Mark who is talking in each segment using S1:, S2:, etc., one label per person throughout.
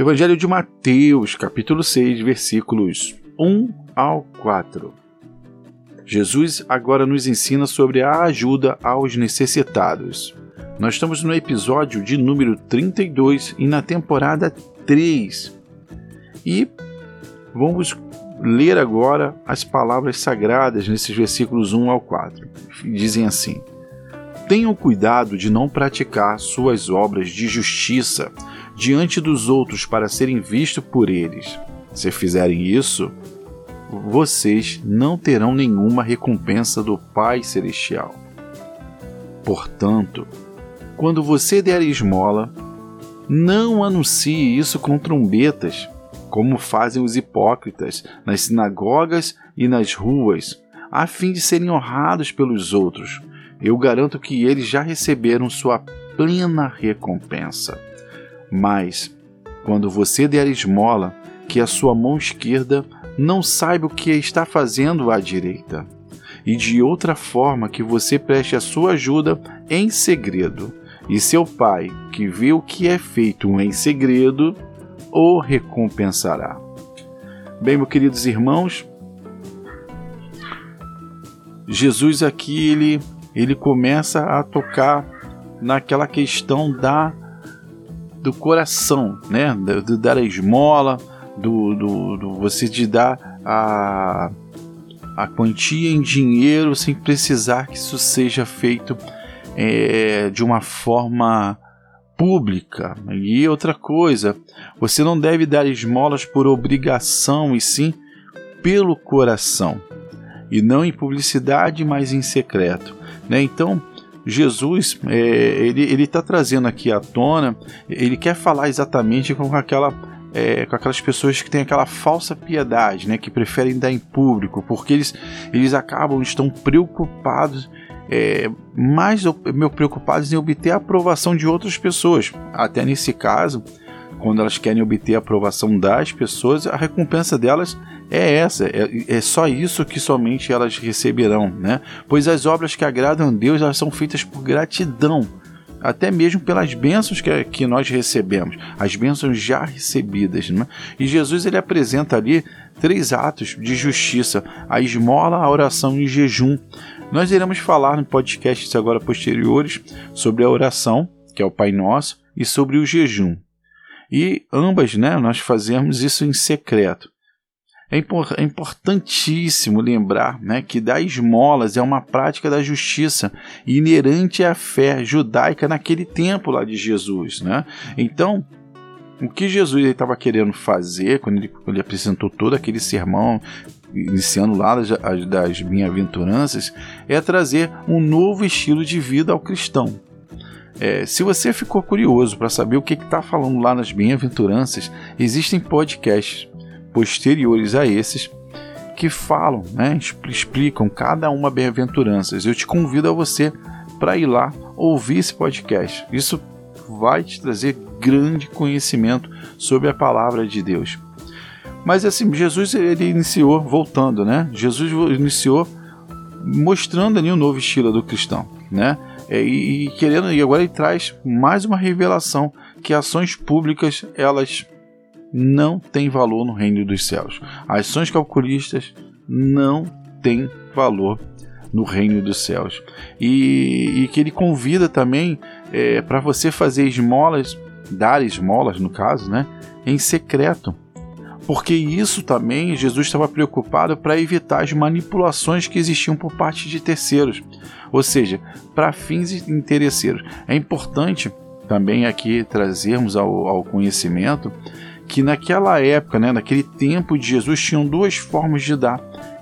S1: Evangelho de Mateus, capítulo 6, versículos 1 ao 4. Jesus agora nos ensina sobre a ajuda aos necessitados. Nós estamos no episódio de número 32 e na temporada 3. E vamos ler agora as palavras sagradas nesses versículos 1 ao 4. Dizem assim: Tenham cuidado de não praticar suas obras de justiça diante dos outros para serem vistos por eles. Se fizerem isso, vocês não terão nenhuma recompensa do Pai Celestial. Portanto, quando você der esmola, não anuncie isso com trombetas, como fazem os hipócritas nas sinagogas e nas ruas, a fim de serem honrados pelos outros. Eu garanto que eles já receberam sua plena recompensa. Mas, quando você der esmola, que a sua mão esquerda não saiba o que está fazendo à direita, e de outra forma que você preste a sua ajuda em segredo, e seu pai, que vê o que é feito em segredo, o recompensará. Bem, meus queridos irmãos, Jesus aqui ele, ele começa a tocar naquela questão da do coração, né? Do, do dar a esmola, do, do, do, você de dar a, a quantia em dinheiro sem precisar que isso seja feito é, de uma forma pública. E outra coisa, você não deve dar esmolas por obrigação e sim pelo coração. E não em publicidade, mas em secreto. Né? Então, Jesus, é, ele está trazendo aqui à tona, ele quer falar exatamente com aquela é, com aquelas pessoas que têm aquela falsa piedade, né, que preferem dar em público, porque eles, eles acabam, estão preocupados, é, mais meu preocupados em obter a aprovação de outras pessoas. Até nesse caso, quando elas querem obter a aprovação das pessoas, a recompensa delas é essa, é, é, só isso que somente elas receberão, né? Pois as obras que agradam a Deus elas são feitas por gratidão, até mesmo pelas bênçãos que, que nós recebemos, as bênçãos já recebidas, né? E Jesus ele apresenta ali três atos de justiça: a esmola, a oração e o jejum. Nós iremos falar no podcast agora posteriores sobre a oração, que é o Pai Nosso, e sobre o jejum. E ambas, né, nós fazemos isso em secreto. É, é importantíssimo lembrar né, que dar esmolas é uma prática da justiça inerente à fé judaica naquele tempo lá de Jesus. Né? Então, o que Jesus estava querendo fazer quando ele, quando ele, apresentou todo aquele sermão, iniciando lá das, das bem-aventuranças, é trazer um novo estilo de vida ao cristão. É, se você ficou curioso para saber o que está falando lá nas bem-aventuranças, existem podcasts posteriores a esses que falam, né, explicam cada uma bem-aventuranças. Eu te convido a você para ir lá ouvir esse podcast. Isso vai te trazer grande conhecimento sobre a palavra de Deus. Mas assim, Jesus ele iniciou voltando, né? Jesus iniciou mostrando ali o um novo estilo do cristão, né? É, e, e querendo e agora ele traz mais uma revelação que ações públicas elas não tem valor no reino dos céus. Ações calculistas não têm valor no reino dos céus. E, e que ele convida também é, para você fazer esmolas, dar esmolas no caso, né, em secreto. Porque isso também Jesus estava preocupado para evitar as manipulações que existiam por parte de terceiros, ou seja, para fins interesseiros. É importante também aqui trazermos ao, ao conhecimento que naquela época, né, naquele tempo de Jesus, tinham duas formas de dar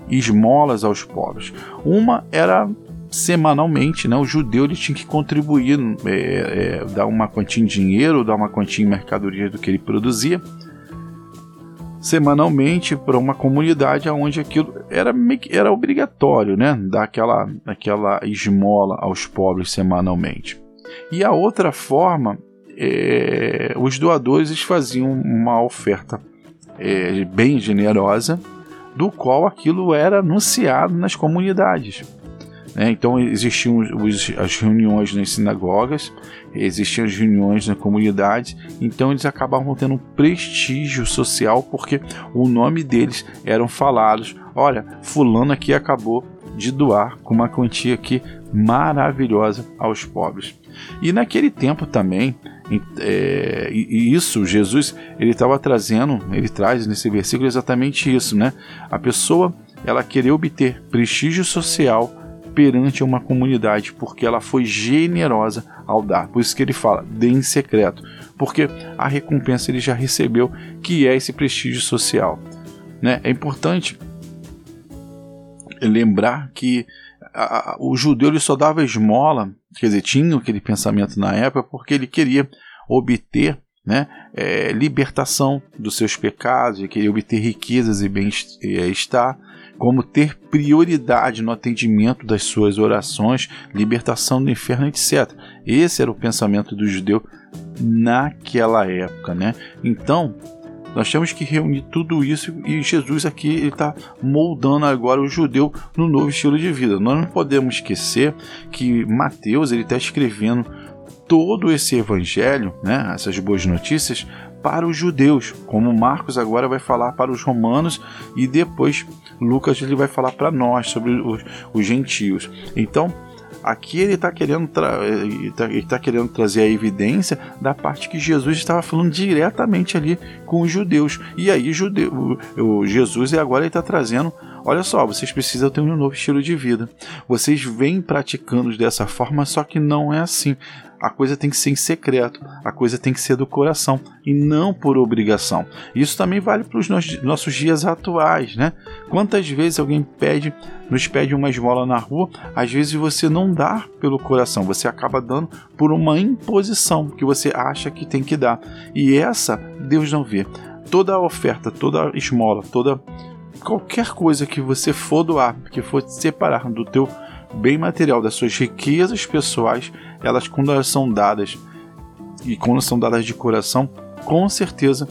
S1: esmolas aos pobres. Uma era semanalmente, né, o judeu ele tinha que contribuir, é, é, dar uma quantia em dinheiro, dar uma quantia em mercadoria do que ele produzia, semanalmente para uma comunidade onde aquilo era, era obrigatório, né, dar aquela, aquela esmola aos pobres semanalmente. E a outra forma é, os doadores faziam uma oferta é, bem generosa, do qual aquilo era anunciado nas comunidades. Né? Então existiam os, as reuniões nas sinagogas, existiam as reuniões na comunidade, então eles acabavam tendo um prestígio social porque o nome deles eram falados. Olha, fulano aqui acabou de doar com uma quantia aqui maravilhosa aos pobres. E naquele tempo também, é, e isso Jesus ele estava trazendo, ele traz nesse versículo exatamente isso, né? A pessoa ela querer obter prestígio social perante uma comunidade, porque ela foi generosa ao dar. Por isso que ele fala, dê em secreto, porque a recompensa ele já recebeu, que é esse prestígio social. Né? É importante lembrar que a, a, o judeu ele só dava esmola, quer dizer, tinha aquele pensamento na época, porque ele queria obter né, é, libertação dos seus pecados, ele queria obter riquezas e bem-estar, como ter prioridade no atendimento das suas orações, libertação do inferno, etc. Esse era o pensamento do judeu naquela época, né? Então, nós temos que reunir tudo isso e Jesus aqui está moldando agora o judeu no novo estilo de vida. Nós não podemos esquecer que Mateus ele está escrevendo todo esse evangelho, né, essas boas notícias, para os judeus, como Marcos agora vai falar para os romanos e depois Lucas ele vai falar para nós sobre os, os gentios. Então, Aqui ele está querendo, tra tá, tá querendo trazer a evidência da parte que Jesus estava falando diretamente ali com os judeus. E aí judeu, o, Jesus agora está trazendo Olha só, vocês precisam ter um novo estilo de vida. Vocês vêm praticando dessa forma, só que não é assim. A coisa tem que ser em secreto, a coisa tem que ser do coração e não por obrigação. Isso também vale para os nossos dias atuais, né? Quantas vezes alguém pede, nos pede uma esmola na rua, às vezes você não dá pelo coração, você acaba dando por uma imposição que você acha que tem que dar. E essa Deus não vê. Toda oferta, toda esmola, toda qualquer coisa que você for doar, que for separar do teu bem material, das suas riquezas pessoais, elas quando elas são dadas e quando são dadas de coração, com certeza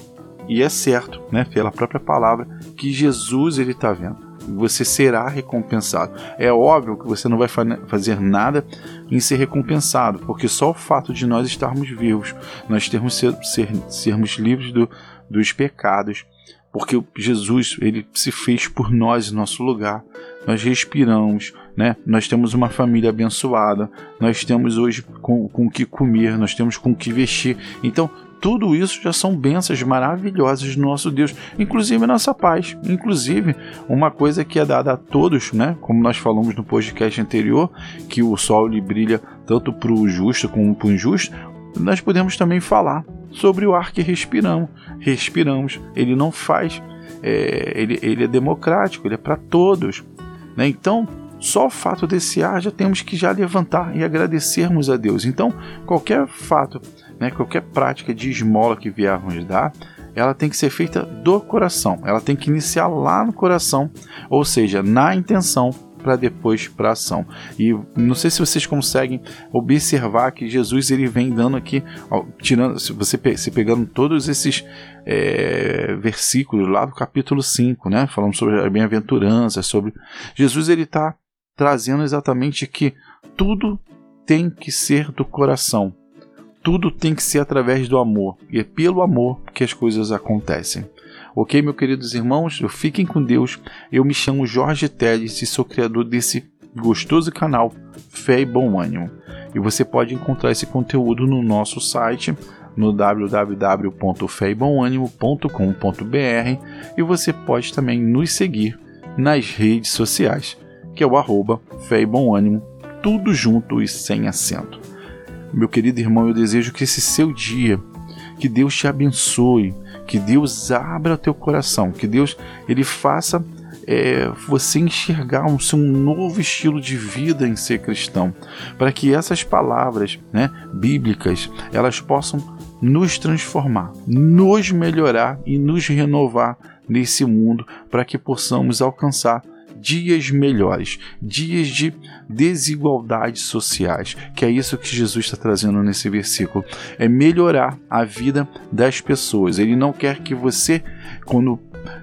S1: e é certo, né, pela própria palavra, que Jesus ele está vendo. Você será recompensado. É óbvio que você não vai fazer nada em ser recompensado, porque só o fato de nós estarmos vivos, nós termos ser, ser, sermos livres do, dos pecados, porque Jesus ele se fez por nós em nosso lugar. Nós respiramos, né? Nós temos uma família abençoada, nós temos hoje com, com o que comer, nós temos com o que vestir. Então, tudo isso já são bênçãos maravilhosas do nosso Deus, inclusive a nossa paz. Inclusive, uma coisa que é dada a todos, né? Como nós falamos no podcast anterior, que o sol ele brilha tanto para o justo como para o injusto, nós podemos também falar sobre o ar que respiramos. Respiramos. Ele não faz. É, ele, ele é democrático, ele é para todos. Né? Então, só o fato desse ar já temos que já levantar e agradecermos a Deus. Então, qualquer fato, né, qualquer prática de esmola que viermos dar, ela tem que ser feita do coração. Ela tem que iniciar lá no coração, ou seja, na intenção para depois para ação. E não sei se vocês conseguem observar que Jesus ele vem dando aqui, tirando, se você se pegando todos esses é, versículos lá do capítulo 5, né, falando sobre a bem-aventurança, sobre Jesus ele está trazendo exatamente que tudo tem que ser do coração. Tudo tem que ser através do amor. E é pelo amor que as coisas acontecem. Ok, meus queridos irmãos? Fiquem com Deus. Eu me chamo Jorge Teles e sou criador desse gostoso canal Fé e Bom Ânimo. E você pode encontrar esse conteúdo no nosso site no www.feibonanimo.com.br e você pode também nos seguir nas redes sociais, que é o arroba Fé e Bom Ânimo, tudo junto e sem acento. Meu querido irmão, eu desejo que esse seu dia, que Deus te abençoe, que Deus abra teu coração, que Deus ele faça é, você enxergar um seu novo estilo de vida em ser cristão, para que essas palavras, né, bíblicas, elas possam nos transformar, nos melhorar e nos renovar nesse mundo, para que possamos alcançar dias melhores, dias de desigualdades sociais, que é isso que Jesus está trazendo nesse versículo. É melhorar a vida das pessoas. Ele não quer que você, quando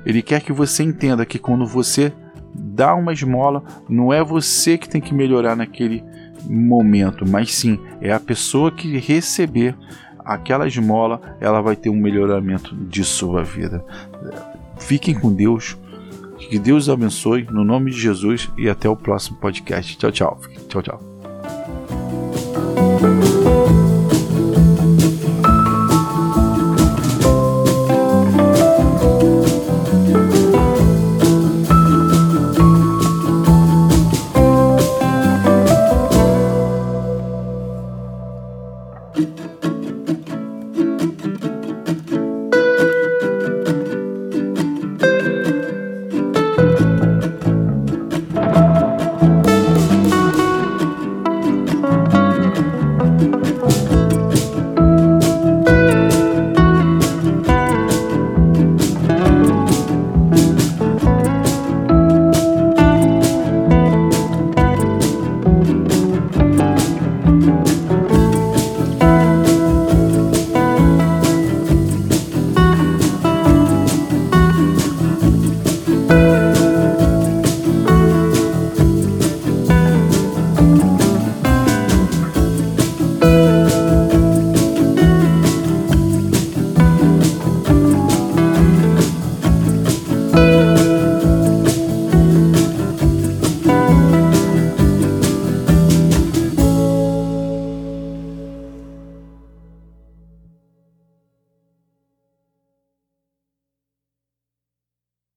S1: ele quer que você entenda que quando você dá uma esmola, não é você que tem que melhorar naquele momento, mas sim é a pessoa que receber aquela esmola, ela vai ter um melhoramento de sua vida. Fiquem com Deus que Deus abençoe, no nome de Jesus, e até o próximo podcast. Tchau, tchau. Tchau, tchau.